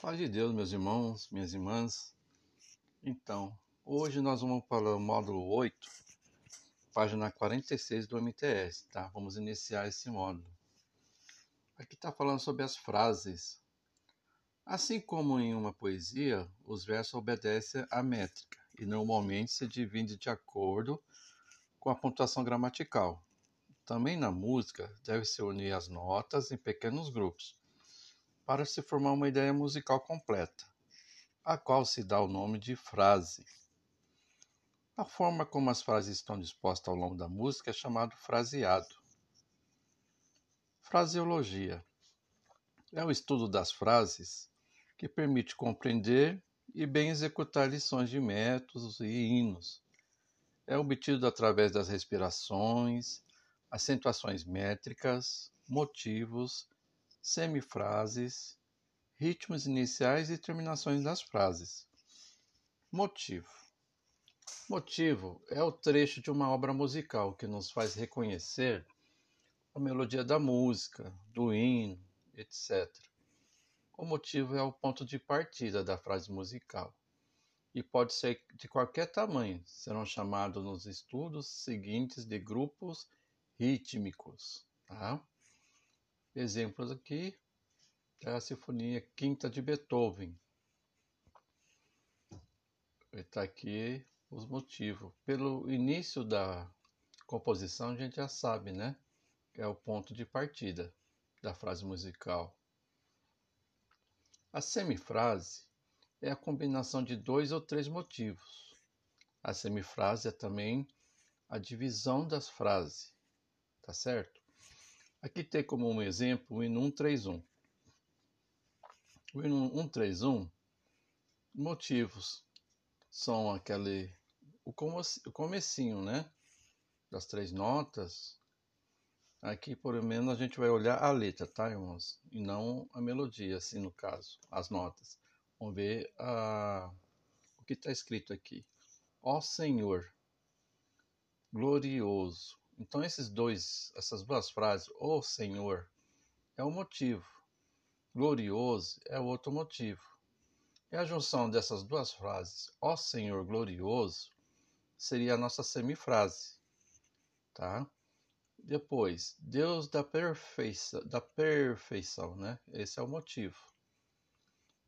Paz de Deus, meus irmãos, minhas irmãs. Então, hoje nós vamos para o módulo 8, página 46 do MTS, tá? Vamos iniciar esse módulo. Aqui está falando sobre as frases. Assim como em uma poesia, os versos obedecem à métrica e normalmente se dividem de acordo com a pontuação gramatical. Também na música, deve-se unir as notas em pequenos grupos para se formar uma ideia musical completa, a qual se dá o nome de frase. A forma como as frases estão dispostas ao longo da música é chamado fraseado. Fraseologia é o estudo das frases que permite compreender e bem executar lições de métodos e hinos. É obtido através das respirações, acentuações métricas, motivos semifrases, ritmos iniciais e terminações das frases. Motivo. Motivo é o trecho de uma obra musical que nos faz reconhecer a melodia da música, do hino, etc. O motivo é o ponto de partida da frase musical e pode ser de qualquer tamanho, serão chamados nos estudos seguintes de grupos rítmicos. Tá? Exemplos aqui é a Sinfonia Quinta de Beethoven. Está aqui os motivos. Pelo início da composição, a gente já sabe, né? É o ponto de partida da frase musical. A semifrase é a combinação de dois ou três motivos. A semifrase é também a divisão das frases, tá certo? Aqui tem como um exemplo o hino 131. O hino 131, motivos são aquele o, comecinho, né? Das três notas. Aqui, por menos, a gente vai olhar a letra, tá, irmãos? E não a melodia, assim, no caso, as notas. Vamos ver o que está escrito aqui. Ó Senhor, glorioso, então esses dois, essas duas frases, o Senhor, é um motivo. Glorioso é outro motivo. E a junção dessas duas frases, ó Senhor glorioso, seria a nossa semifrase, tá? Depois, Deus da perfeição, da perfeição, né? Esse é o motivo.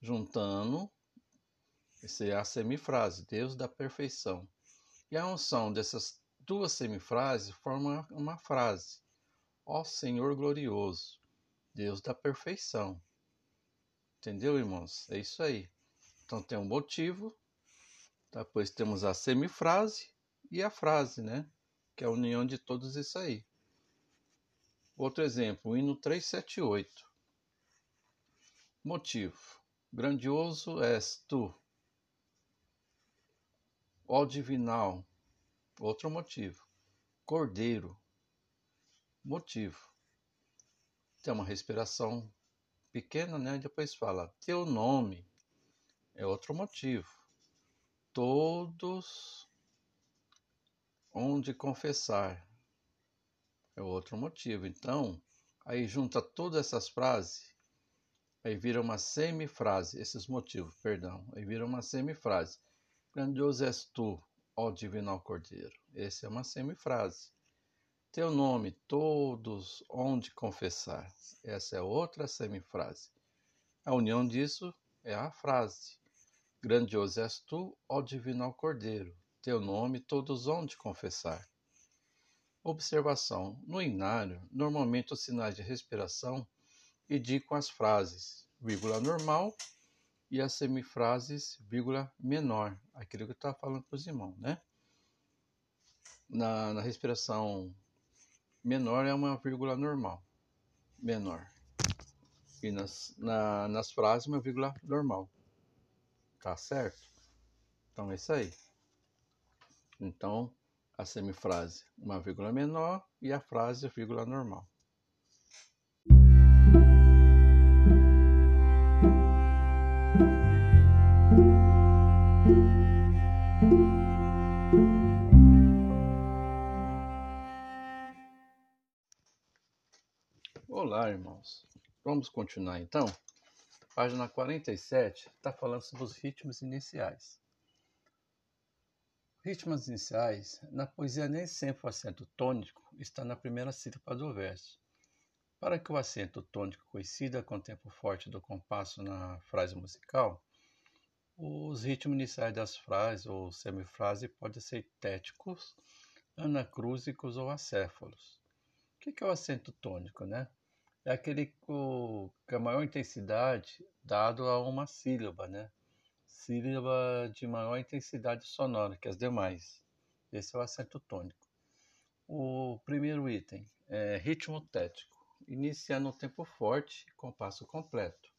Juntando, essa é a semifrase, Deus da perfeição. E a unção dessas duas semifrases formam uma frase. Ó Senhor glorioso, Deus da perfeição. Entendeu, irmãos? É isso aí. Então tem um motivo, depois temos a semifrase e a frase, né? Que é a união de todos isso aí. Outro exemplo, o hino 378. Motivo: Grandioso és tu, ó divinal, Outro motivo. Cordeiro. Motivo. Tem uma respiração pequena, né? Depois fala teu nome. É outro motivo. Todos onde confessar. É outro motivo. Então, aí junta todas essas frases, aí vira uma semifrase, esses motivos, perdão, aí vira uma semifrase. Grandioso és tu, ó Divino Cordeiro. Essa é uma semifrase. Teu nome, todos onde confessar. Essa é outra semifrase. A união disso é a frase. Grandioso és tu, ó Divino Cordeiro. Teu nome, todos onde confessar. Observação: no inário, normalmente os sinais de respiração indicam as frases vírgula normal e as semifrases, vírgula menor, aquilo que eu estava falando para os irmãos, né? Na, na respiração menor é uma vírgula normal, menor. E nas, na, nas frases, uma vírgula normal. Tá certo? Então é isso aí. Então, a semifrase, uma vírgula menor e a frase, vírgula normal. Olá, irmãos. Vamos continuar então. Página 47 está falando sobre os ritmos iniciais. Ritmos iniciais, na poesia nem sempre o acento tônico está na primeira sílaba do verso. Para que o acento tônico coincida com o tempo forte do compasso na frase musical, os ritmos iniciais das frases ou semifrase podem ser téticos, anacrúsicos ou acéfalos. O que é o acento tônico, né? É aquele com a maior intensidade dado a uma sílaba, né? Sílaba de maior intensidade sonora que as demais. Esse é o acento tônico. O primeiro item é ritmo tético, inicia no tempo forte, compasso completo.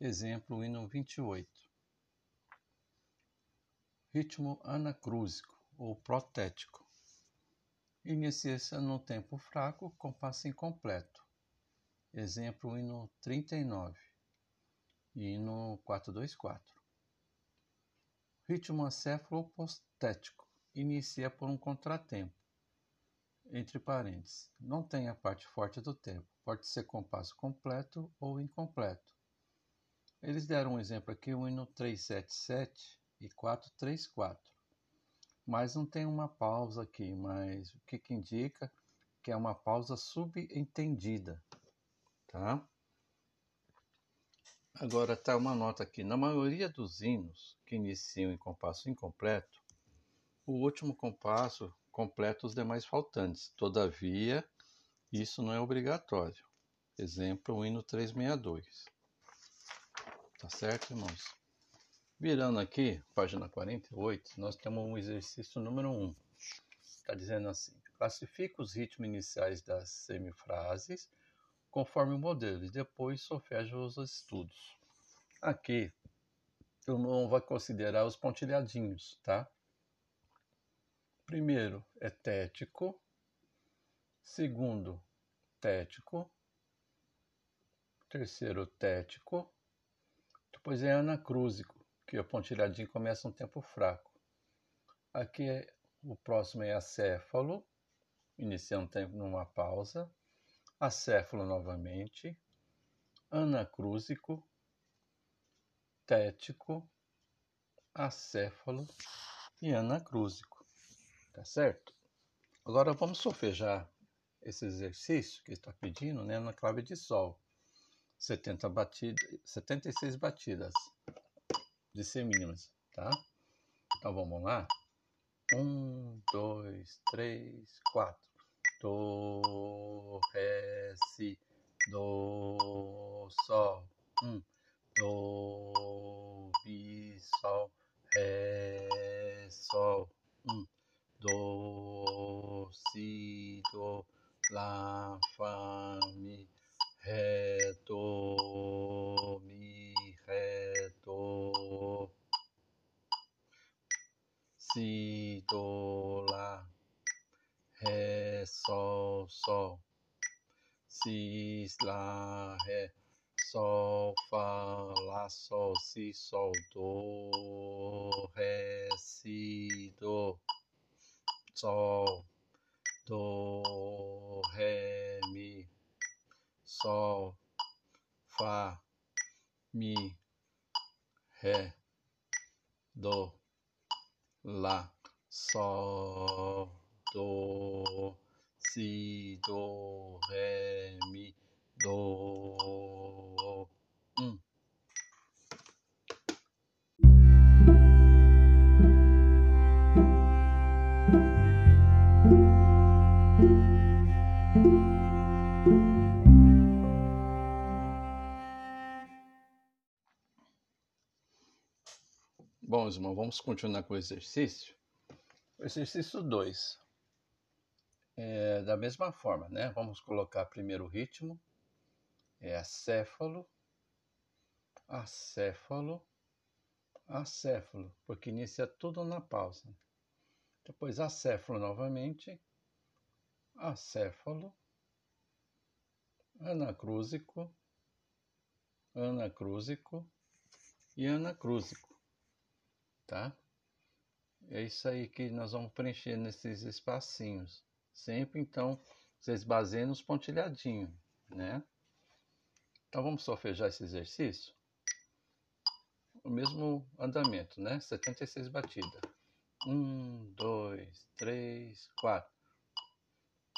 Exemplo, hino 28. Ritmo anacrúsico ou protético. Inicia-se no tempo fraco, compasso incompleto. Exemplo, hino 39 e hino 424. Ritmo acéfalo postético inicia por um contratempo, entre parênteses. Não tem a parte forte do tempo, pode ser compasso completo ou incompleto. Eles deram um exemplo aqui, o hino 377 e 434. Mas não tem uma pausa aqui, mas o que, que indica que é uma pausa subentendida tá? Agora tá uma nota aqui. Na maioria dos hinos que iniciam em compasso incompleto, o último compasso completa os demais faltantes. Todavia, isso não é obrigatório. Exemplo, o hino 362. Tá certo, irmãos? Virando aqui, página 48, nós temos um exercício número 1. Está dizendo assim: classifica os ritmos iniciais das semifrases conforme o modelo, e depois sofeja os estudos. Aqui, eu não vou considerar os pontilhadinhos, tá? Primeiro é tético, segundo, tético, terceiro, tético, depois é anacrúsico, que o pontilhadinho começa um tempo fraco. Aqui é, o próximo é acéfalo, inicia um tempo numa pausa acéfalo novamente, anacrúsico, tético, acéfalo e anacrúsico. Tá certo? Agora vamos solfejar esse exercício que está pedindo né, na clave de sol. 70 batidas, 76 batidas de semínimas, tá? Então vamos lá? Um, dois, três, quatro do, ré, si, do, sol, um, do, mi, sol, ré, sol, um, do, si, do, lá, fá, mi, ré, do, mi, ré, do, si, do, lá, Ré, Sol, Sol. Si, Lá, Ré. Sol, Fá, Lá, Sol, Si, Sol, Do, Ré, Si, Do. Sol, Do, Ré, Mi. Sol, Fá, Mi, Ré, Do, Lá, Sol do, si, do, ré, mi, do, um. Bom, irmãos, vamos continuar com o exercício. exercício 2 é, da mesma forma, né? Vamos colocar primeiro o ritmo, é acéfalo, acéfalo, acéfalo, porque inicia tudo na pausa. Depois acéfalo novamente, acéfalo, anacrúsico, anacrúsico e anacrúsico, tá? É isso aí que nós vamos preencher nesses espacinhos. Sempre, então, vocês baseiam nos pontilhadinhos, né? Então, vamos solfejar esse exercício? o mesmo andamento, né? 76 batidas. Um, dois, três, quatro.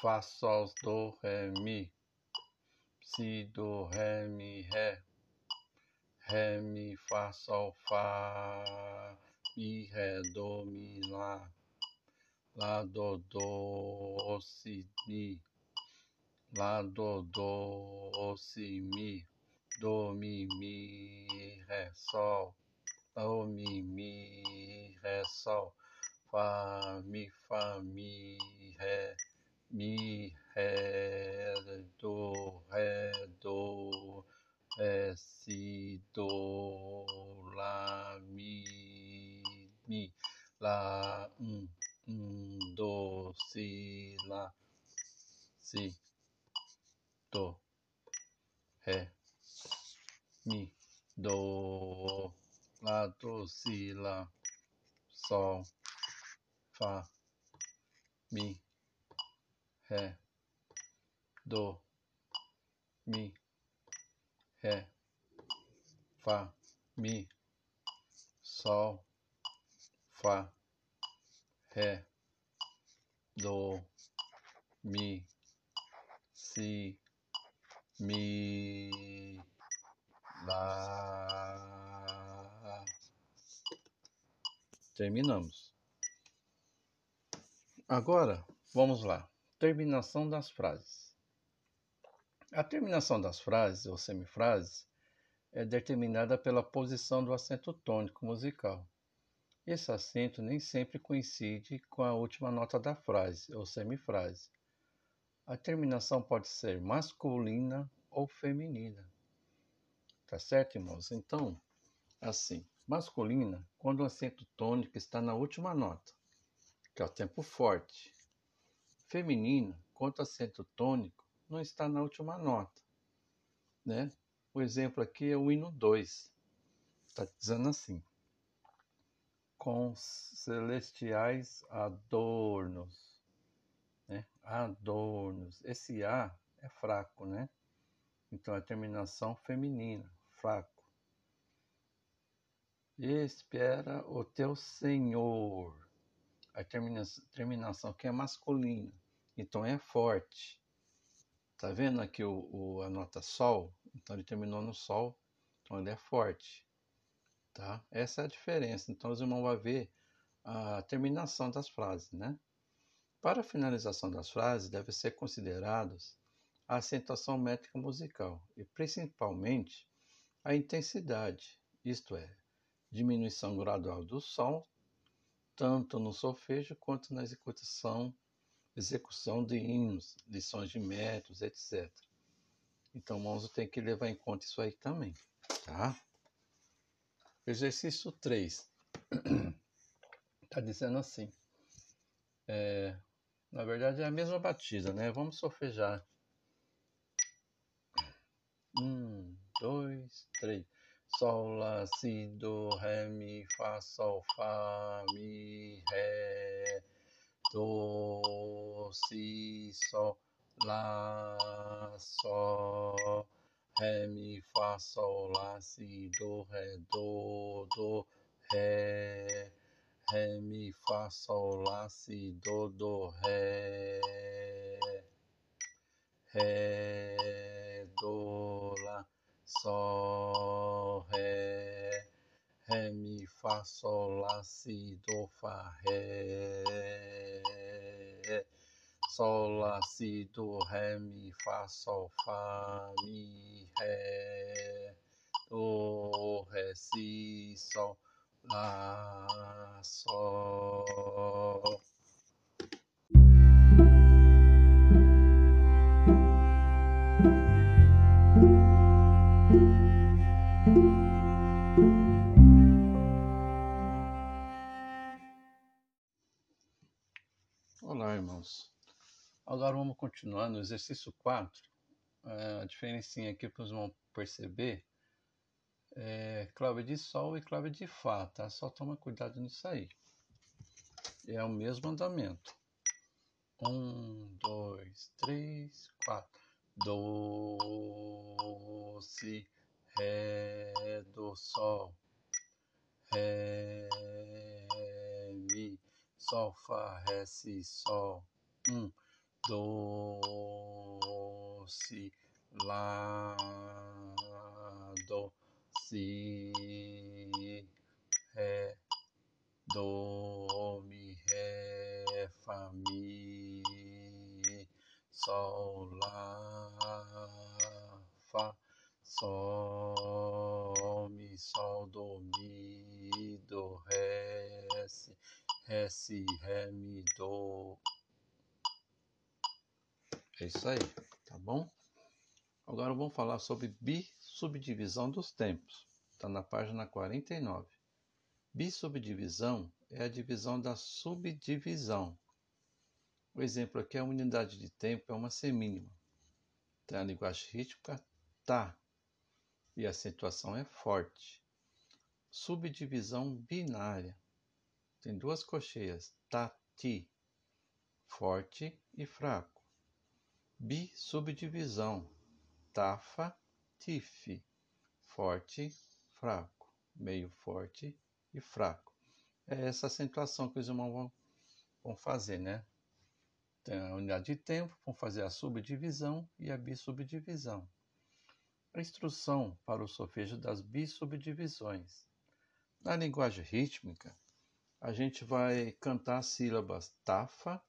Fá, sol, do, ré, mi. Si, do, ré, mi, ré. Ré, mi, fá, sol, fá. Mi, ré, do, mi, lá. Lá, do, do, si, mi. Lá, do, do, si, mi. Do, mi, mi, ré, sol. Do, mi, mi, ré, sol. Fá, mi, fá, mi, ré. Mi, ré, do, ré, do, ré, si, do, lá, mi, mi, lá, um, do, si, lá, si, do, ré, mi, do, lá, do, si, lá, sol, fá, mi, ré, do, mi, ré, fá, mi, sol, fá, ré, do, mi, si, mi, lá. Terminamos. Agora, vamos lá. Terminação das frases. A terminação das frases ou semifrases é determinada pela posição do acento tônico musical. Esse acento nem sempre coincide com a última nota da frase ou semifrase. A terminação pode ser masculina ou feminina. Tá certo, irmãos? Então, assim, masculina, quando o acento tônico está na última nota, que é o tempo forte. Feminina, quando o acento tônico não está na última nota, né? O exemplo aqui é o hino 2. Está dizendo assim: Com celestiais adornos, né? Adornos. Esse A é fraco, né? Então, a terminação feminina, fraco. Espera o teu Senhor. A terminação, terminação aqui é masculina, então é forte. Tá vendo aqui o, o, a nota Sol? Então ele terminou no Sol, então ele é forte. Tá? Essa é a diferença. Então os irmãos vão ver a terminação das frases, né? Para a finalização das frases, deve ser considerados a acentuação métrica musical e principalmente a intensidade, isto é, diminuição gradual do som, tanto no solfejo quanto na execução, execução de hinos, lições de métodos, etc. Então, o tem que levar em conta isso aí também, tá? Exercício 3. Está dizendo assim. É, na verdade é a mesma batida, né? Vamos solfejar um, dois, três. Sol, Lá, Si, Do, Ré, Mi, Fá, Sol, Fá, Mi, Ré, Do, Si, Sol, Lá, Sol, Ré, Mi, Fá, Sol, Lá, Si, Do, Ré, Do, Do, Ré, Ré, Mi, Fá, Sol, Lá, Si, Do, Do, Ré, Ré, Do, Lá, Sol, Ré, Ré, Mi, Fá, Sol, Lá, Si, Do, Fá, Ré, Sol, Lá, Si, Do, Ré, Mi, Fá, Sol, Fá, Mi, Ré, Do, Ré, Si, Sol, Lá, Sol. Olá, irmãos. Agora vamos continuar no exercício 4. É, a diferencinha aqui para os irmãos perceber é clave de Sol e clave de Fá, tá? Só toma cuidado nisso aí. É o mesmo andamento. Um, dois, três, quatro. Do, Si, Ré, Do, Sol. Ré, Mi, Sol, Fá, Ré, Si, Sol. Um, Do, Si, Lá, Do, Si, Ré, Do, Mi, Ré, Fá, Mi, Sol, Lá, Fá, Sol, Mi, Sol, Do, Mi, Do, Ré, Si, Ré, Si, Ré, Mi, Do. É isso aí, tá bom? Agora vamos falar sobre bissubdivisão dos tempos. Está na página 49. Bissubdivisão é a divisão da subdivisão. O exemplo aqui é a unidade de tempo, é uma semínima. Tem a linguagem rítmica, tá, e a acentuação é forte. Subdivisão binária. Tem duas cocheias, tá, ti, forte e fraco Bissubdivisão: tafa, tife, forte, fraco, meio forte e fraco. É essa acentuação que os irmãos vão, vão fazer, né? Tem a unidade de tempo, vão fazer a subdivisão e a bissubdivisão. A instrução para o solfejo das bissubdivisões. Na linguagem rítmica, a gente vai cantar as sílabas tafa,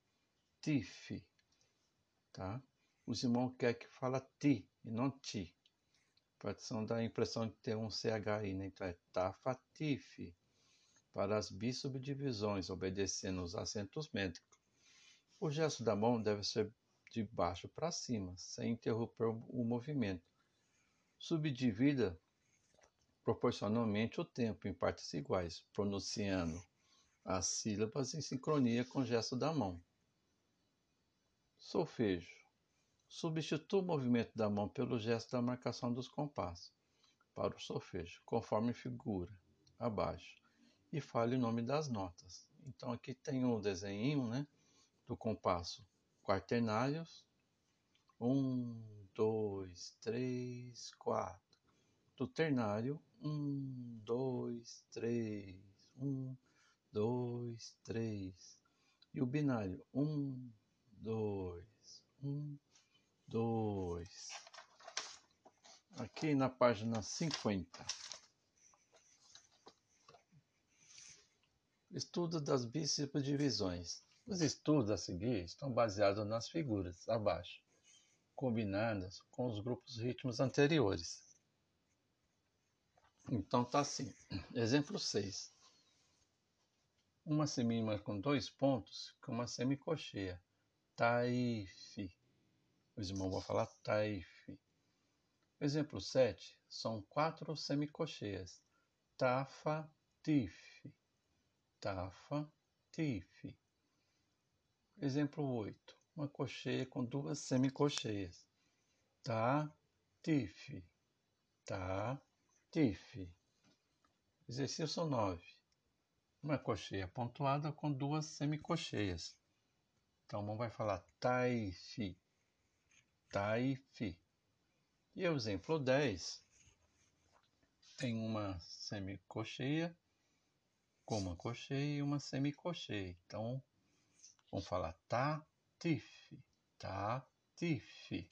tife, tá? Os irmãos querem que fala ti e não ti. Pode dar a impressão de ter um CH aí, né? Então é tafatife, para as bissubdivisões, obedecendo os acentos métricos. O gesto da mão deve ser de baixo para cima, sem interromper o movimento. Subdivida proporcionalmente o tempo em partes iguais, pronunciando as sílabas em sincronia com o gesto da mão. Solfejo Substitua o movimento da mão pelo gesto da marcação dos compassos para o solfejo, conforme figura abaixo, e fale o nome das notas. Então aqui tem um desenho né, do compasso quaternários. Um, dois, três, quatro. Do ternário, um, dois, três, um, dois, três. E o binário, um, dois, um, dois. Aqui na página 50. Estudo das divisões. Os estudos a seguir estão baseados nas figuras abaixo, combinadas com os grupos ritmos anteriores. Então tá assim. Exemplo 6. Uma semínima com dois pontos com uma semicocheia. Taife. Os irmãos vão falar taif. Exemplo 7 são quatro semicocheias. Tafa, tif. Tafa, tif. Exemplo 8. Uma cocheia com duas semicocheias. Ta, tif. Ta, tif. Exercício 9. Uma cocheia pontuada com duas semicocheias. Então, um vai falar taifi. Taifi. E o exemplo 10 tem uma semicocheia com uma cocheia e uma semicocheia. Então, vamos falar tatif, tatif.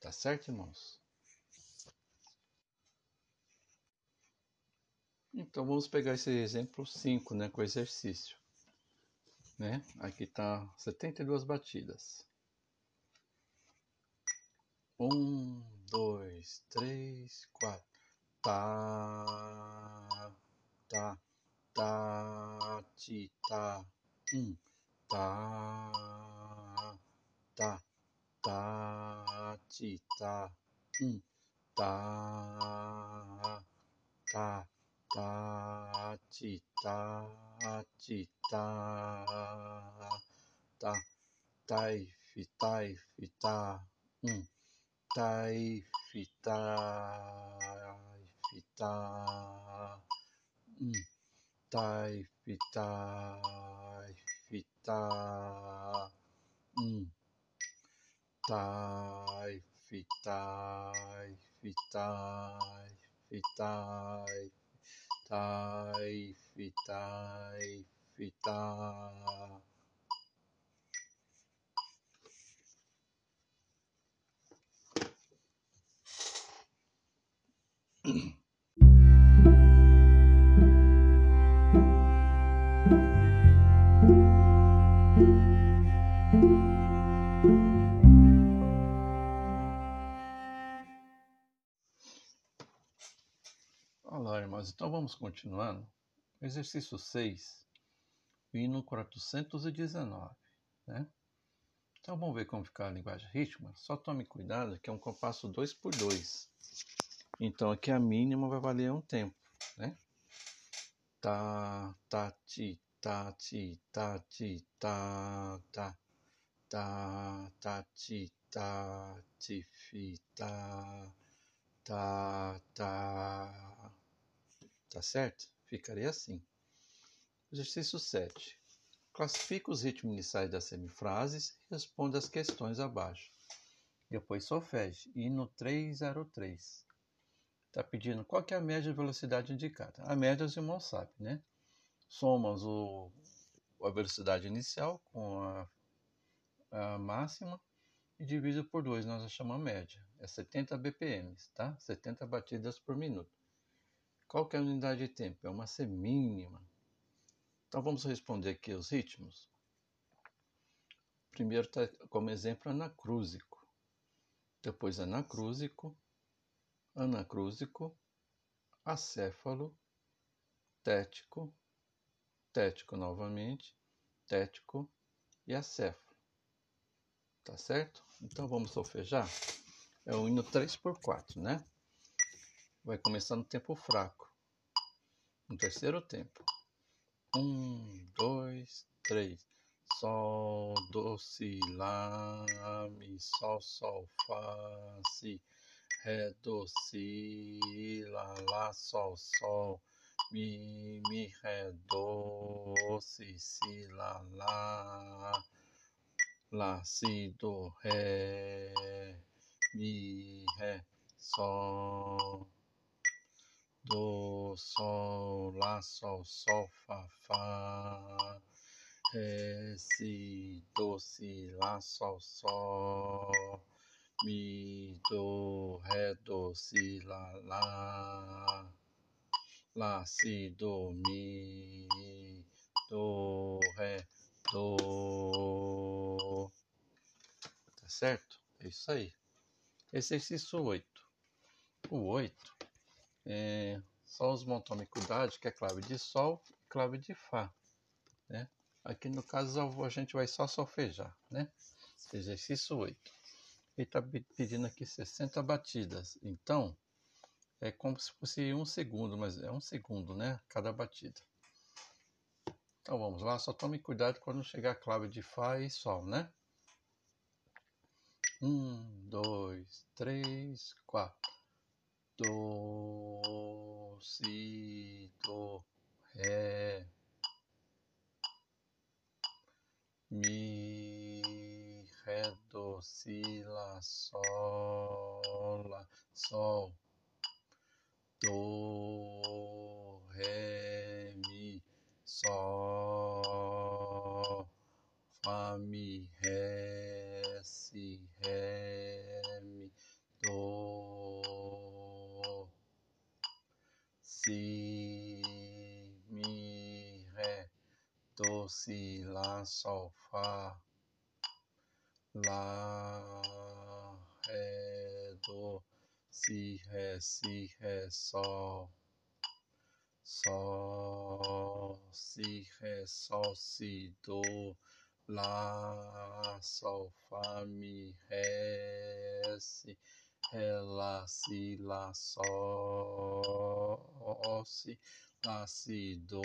Tá certo, irmãos? Então, vamos pegar esse exemplo 5, né, com exercício. Né? Aqui tá 72 batidas. Um, dois, três, quatro. Tá, tá, tá, ti, tá. Um, tá, tá, tá, ti, tá. Um, tá, tá, tá, ti, tá, ti, tá. Tá, taif, taif, tá. Um たいふたふたん。たいふたふたん。たいふたふたふたたいふたふた Olá, irmãos. Então vamos continuando. Exercício 6, hino 419, né? Então vamos ver como fica a linguagem rítmica. Só tome cuidado que é um compasso 2 por 2. Então aqui a mínima vai valer um tempo, né? Tá, tá, ti, tá, ti, tá, ti, tá, tá, tá, tá, ti, tá, ti, fi, tá, tá, tá. Tá certo? Ficaria assim. Exercício 7. Classifique os ritmos iniciais das semifrases e responda as questões abaixo. Depois solfege, hino 303 está pedindo qual é a média de velocidade indicada. A média os irmãos sabem, né? Somamos o, a velocidade inicial com a, a máxima e divide por 2, nós achamos a média. É 70 BPM, tá? 70 batidas por minuto. Qual que é a unidade de tempo? É uma semínima. Então vamos responder aqui os ritmos. Primeiro está como exemplo anacrúsico, depois anacrúsico, anacrúsico, acéfalo, tético, tético novamente, tético e acéfalo. Tá certo? Então vamos solfejar. É o hino 3 por 4, né? Vai começar no tempo fraco. No terceiro tempo. Um, dois, três. Sol, do, si, lá, mi, sol, sol, fá, si ré, do, si, lá, lá, sol, sol, mi, mi, ré, do, si, si, lá, lá, lá, si, do, ré, mi, ré, sol, do, sol, lá, sol, sol, fá, fá, ré, si, do, si, lá, sol, sol, mi, do, ré, do, si, lá, lá, lá, si, do, mi, do, ré, do. Tá certo? É isso aí. Exercício 8. O 8 é só os cuidado, que é clave de Sol e clave de Fá. Né? Aqui no caso a gente vai só solfejar, né? Exercício 8 ele está pedindo aqui 60 batidas. Então, é como se fosse um segundo, mas é um segundo, né? Cada batida. Então vamos lá, só tome cuidado quando chegar a clave de Fá e Sol, né? Um, dois, três, quatro. Do, si, do, ré, mi, ré, do, si, lá, sol, lá, sol, do, ré, mi, sol, fá, mi, si, lá, sol, fá, Lá, Ré, Do, Si, Ré, Si, Ré, Sol, Sol, Si, Ré, Sol, Si, Do, Lá, Sol, Fá, Mi, Ré, Si, Ré, Lá, Si, Lá, Sol, Si, Lá, Si, Do,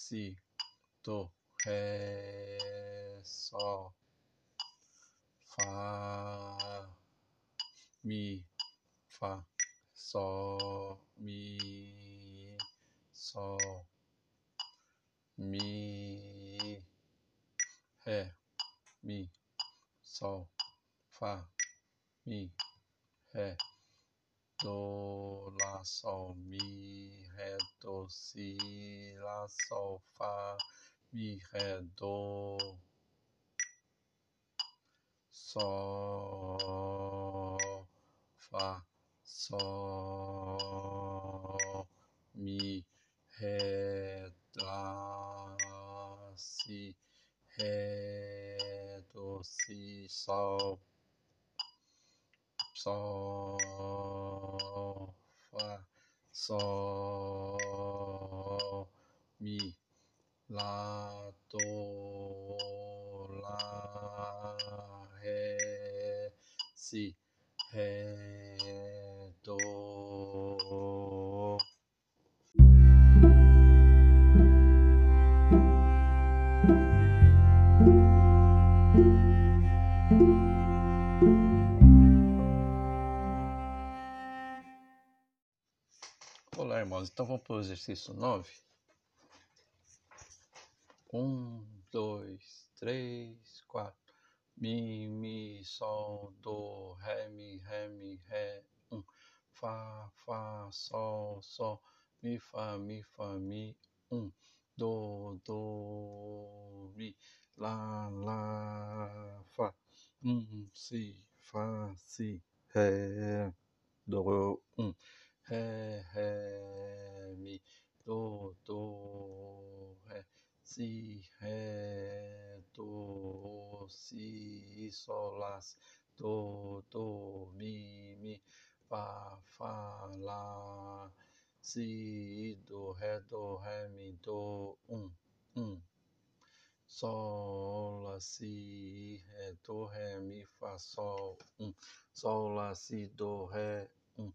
Si, Do, Ré, Sol, Fá, Mi, Fá, Sol, Mi, Sol, Mi, Ré, Mi, Sol, Fá, Mi, Ré, Do, Lá, sol, mi, ré, do, si, lá, sol, fá, mi, ré, do, sol, fá, sol, mi, ré, lá, si, ré, do, si, sol, sol, sol, mi, lá, do, lá, ré, si, ré, Irmãos. Então vamos para o exercício 9. Um, dois, três, quatro. Mi, mi, sol, do, ré, mi, ré, mi, ré. Um. Fá, fá, sol, sol. Mi, fá, mi, fá, mi. Um. Do, do, mi. Lá, lá, fá. Um, si, fá, si. Ré, do, um ré, ré, mi, do, do, ré, si, ré, do, si, sol, lá, do, do, mi, mi, fá, fá, lá, si, do, ré, do, ré, mi, do, um, um. Sol, lá, si, ré, do, ré, mi, fá, sol, um. Sol, lá, si, do, ré, um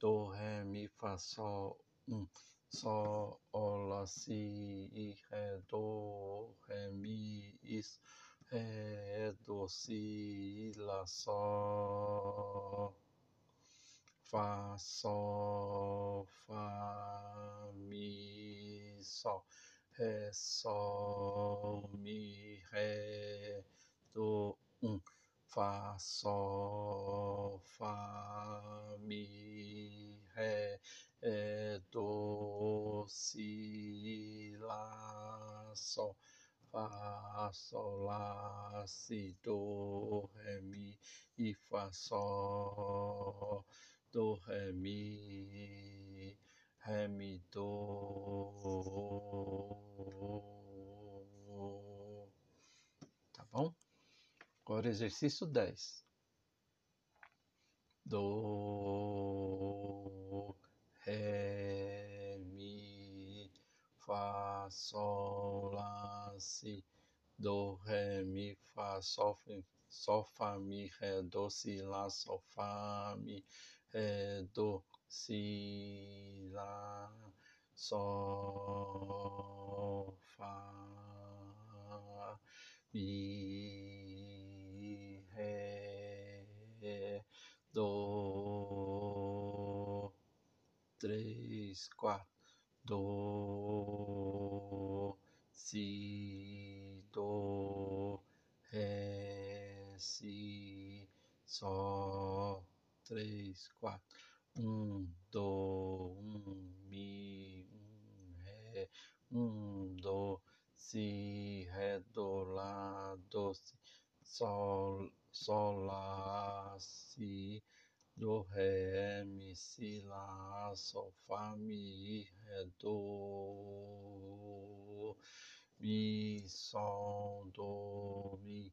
do, ré, mi, fá, sol, um, sol, lá, si, ré, do, ré, mi, is, ré, do, si, lá, sol, fá, sol, fá, mi, sol, ré, sol, mi, ré, do, um, fá, sol, fá, mi, ré, é, do, si, lá, sol, fá, sol, lá, si, do, ré, mi, e fá, sol, do, ré, mi, ré, mi, do. Tá bom? Agora exercício 10. Do, ré, mi, fá, sol, lá, si. Do, ré, mi, fá, sol, sol, fá, mi, ré, do, si, lá, sol, fá, mi, ré, do, si, lá, sol, fá, mi, ré, do, três, quatro, do, si, do, ré, si, sol, três, quatro, um, do, um, mi, um, ré, um, do, si, ré, do, lá, do, si, sol, sol, lá, si, do, ré, mi, si, lá, sol, fá, mi, ré, do, mi, sol, do, mi,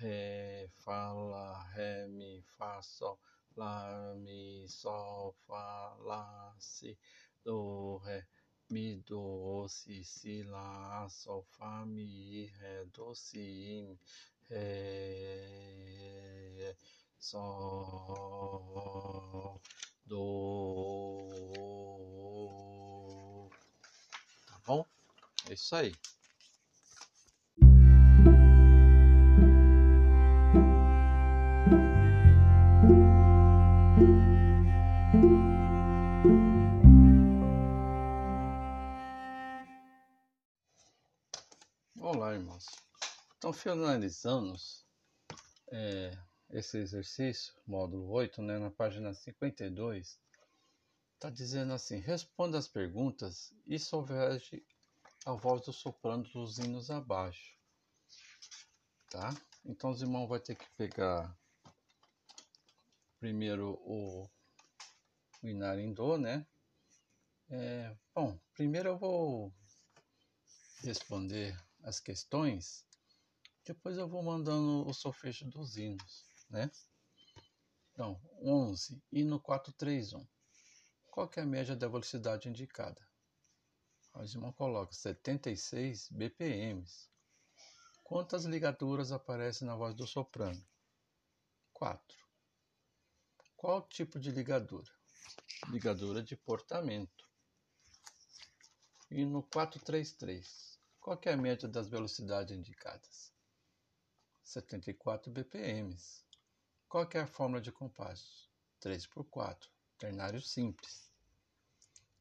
ré, fá, lá, ré, mi, fá, sol, lá, mi, sol, fá, lá, si, do, ré, mi, do, si, si, lá, sol, fá, mi, ré, do, si, mi, ré, sol, do. Tá bom? É isso aí. Olá, irmãos. Então, finalizamos é, esse exercício, módulo 8, né, na página 52. Está dizendo assim: responda as perguntas e solveje a voz do soprano dos hinos abaixo. Tá? Então os irmãos vão ter que pegar primeiro o, o Inar em Dó, né? É, bom, primeiro eu vou responder as questões, depois eu vou mandando o solfejo dos hinos, né? Então, 11, hino 431. Qual que é a média da velocidade indicada? O irmão coloca 76 BPM. Quantas ligaduras aparecem na voz do soprano? 4. Qual tipo de ligadura? Ligadura de portamento. E no 433, qual é a média das velocidades indicadas? 74 BPM. Qual é a fórmula de compasso? 3 por 4, ternário simples.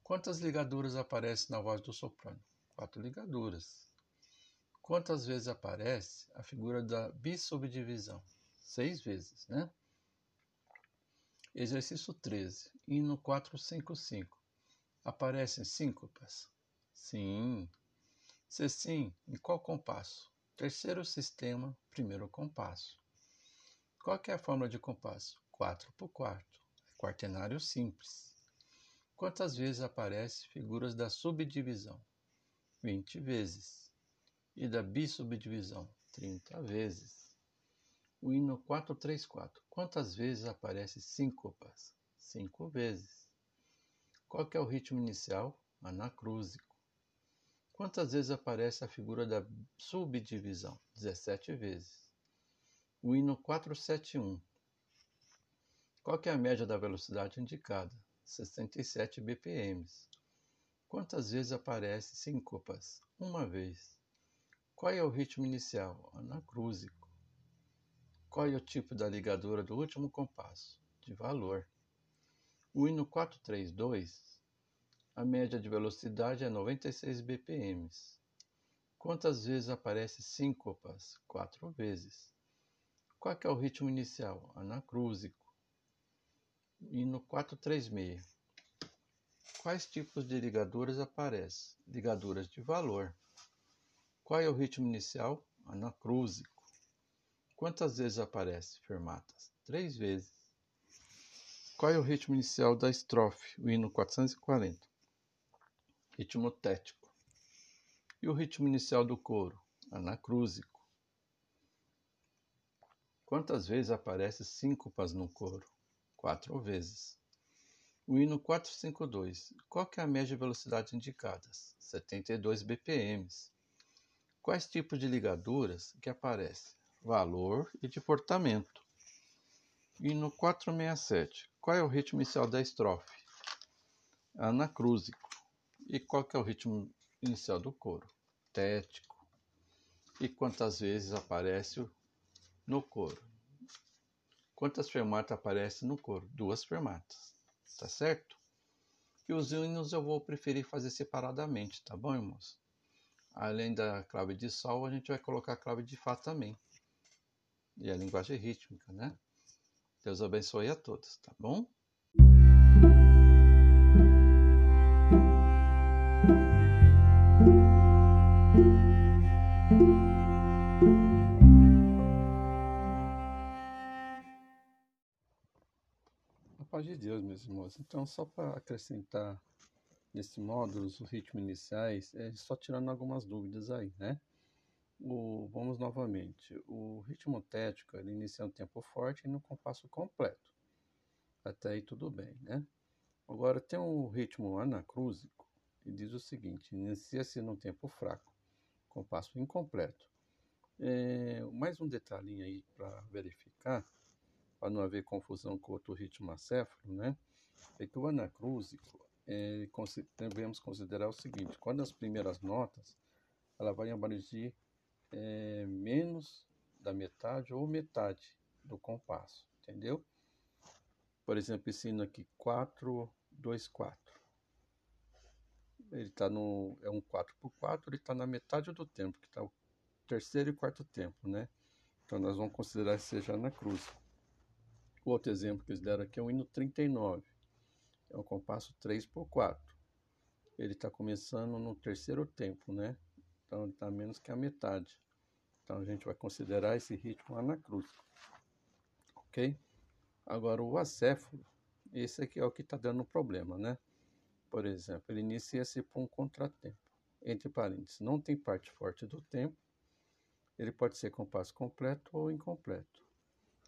Quantas ligaduras aparecem na voz do soprano? Quatro ligaduras. Quantas vezes aparece a figura da bissubdivisão? Seis vezes, né? Exercício 13, hino 455. Aparecem síncopas? Sim. Se sim, em qual compasso? Terceiro sistema, primeiro compasso. Qual é a fórmula de compasso? 4 por quarto. Quartenário simples. Quantas vezes aparece figuras da subdivisão? 20 vezes. E da bissubdivisão? 30 vezes. O hino 434. Quantas vezes aparece síncopas? 5 vezes. Qual é o ritmo inicial? Anacrúsico. Quantas vezes aparece a figura da subdivisão? 17 vezes. O hino 471. Qual é a média da velocidade indicada? 67 BPM. Quantas vezes aparece síncopas? Uma vez. Qual é o ritmo inicial? Anacrúsico. Qual é o tipo da ligadura do último compasso? De valor. O hino 432 a média de velocidade é 96 bpm. Quantas vezes aparece síncopas? Quatro vezes. Qual é o ritmo inicial? Anacrúsico. E no 436. Quais tipos de ligaduras aparecem? Ligaduras de valor. Qual é o ritmo inicial? Anacrúsico. Quantas vezes aparece? Fermatas? Três vezes. Qual é o ritmo inicial da estrofe? O hino 440 ritmo tético. E o ritmo inicial do coro, anacrúsico. Quantas vezes aparece síncopas no coro? Quatro vezes. O hino 452. Qual é a média de velocidade indicadas? 72 BPM. Quais tipos de ligaduras que aparecem? Valor e de portamento. Hino 467. Qual é o ritmo inicial da estrofe? Anacrúsico. E qual que é o ritmo inicial do coro? Tético. E quantas vezes aparece no coro? Quantas fermatas aparecem no coro? Duas fermatas. Tá certo? E os hinos eu vou preferir fazer separadamente, tá bom, irmãos? Além da clave de sol, a gente vai colocar a clave de fá também. E a linguagem rítmica, né? Deus abençoe a todos, tá bom? Paz de Deus, meus irmãos. Então, só para acrescentar nesse módulo os ritmos iniciais, é só tirando algumas dúvidas aí, né? O, vamos novamente. O ritmo tético ele inicia um tempo forte e no compasso completo. Até aí tudo bem, né? Agora tem o ritmo anacrúsico e diz o seguinte: inicia-se num tempo fraco, compasso incompleto. É, mais um detalhinho aí para verificar para não haver confusão com outro ritmo acéfalo, né? É que o anacrúsico, é, devemos considerar o seguinte, quando as primeiras notas, ela vai abranger é, menos da metade ou metade do compasso, entendeu? Por exemplo, esse hino aqui, 4, 2, 4. Ele está no, é um 4 por 4, ele está na metade do tempo, que está o terceiro e quarto tempo, né? Então nós vamos considerar que seja anacrúsico. O outro exemplo que eles deram aqui é o hino 39. é um compasso 3 por 4. Ele está começando no terceiro tempo, né? Então ele está menos que a metade. Então a gente vai considerar esse ritmo anacrústico. Ok? Agora o acéfalo, esse aqui é o que está dando problema, né? Por exemplo, ele inicia-se por um contratempo. Entre parênteses, não tem parte forte do tempo. Ele pode ser compasso completo ou incompleto.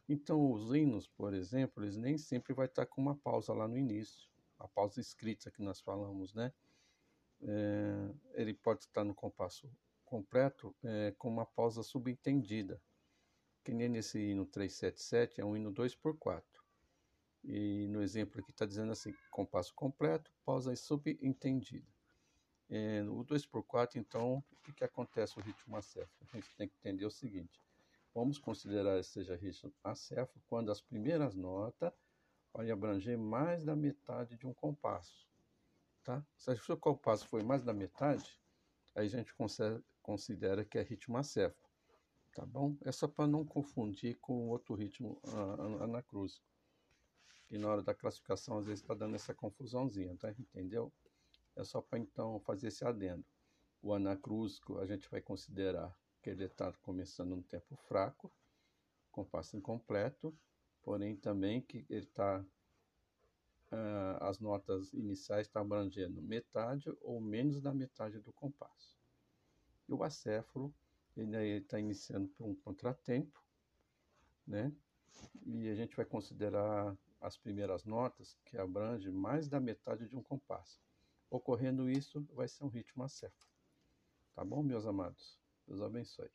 Então, os hinos, por exemplo, eles nem sempre vai estar com uma pausa lá no início, a pausa escrita que nós falamos, né? É, ele pode estar no compasso completo é, com uma pausa subentendida, que nem nesse hino 377 é um hino 2 por 4. E no exemplo aqui está dizendo assim, compasso completo, pausa subentendida. É, o 2 por 4 então, o que, que acontece no ritmo acéfalo? A gente tem que entender o seguinte, vamos considerar esse seja ritmo acéfalo quando as primeiras notas podem abranger mais da metade de um compasso. Tá? Se o compasso foi mais da metade, aí a gente considera que é ritmo acéfalo. Tá bom? É só para não confundir com outro ritmo anacrúsico. E na hora da classificação, às vezes está dando essa confusãozinha, tá? Entendeu? É só para então fazer esse adendo. O anacrúsico a gente vai considerar que ele está começando no tempo fraco, compasso incompleto, porém também que ele está uh, as notas iniciais estão abrangendo metade ou menos da metade do compasso. E o acéfalo ele está iniciando por um contratempo, né? E a gente vai considerar as primeiras notas que abrange mais da metade de um compasso. Ocorrendo isso, vai ser um ritmo acéfalo. Tá bom, meus amados? Deus abençoe.